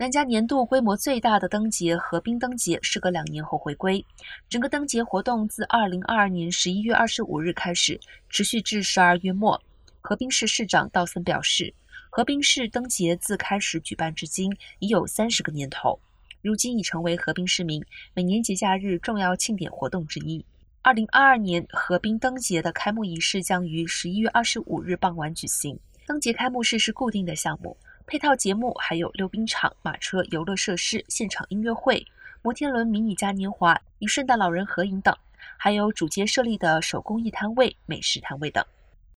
南加年度规模最大的灯节河滨灯节，时隔两年后回归。整个灯节活动自二零二二年十一月二十五日开始，持续至十二月末。河滨市市长道森表示，河滨市灯节自开始举办至今已有三十个年头，如今已成为河滨市民每年节假日重要庆典活动之一。二零二二年河滨灯节的开幕仪式将于十一月二十五日傍晚举行。灯节开幕式是固定的项目。配套节目还有溜冰场、马车、游乐设施、现场音乐会、摩天轮、迷你嘉年华与圣诞老人合影等，还有主街设立的手工艺摊位、美食摊位等。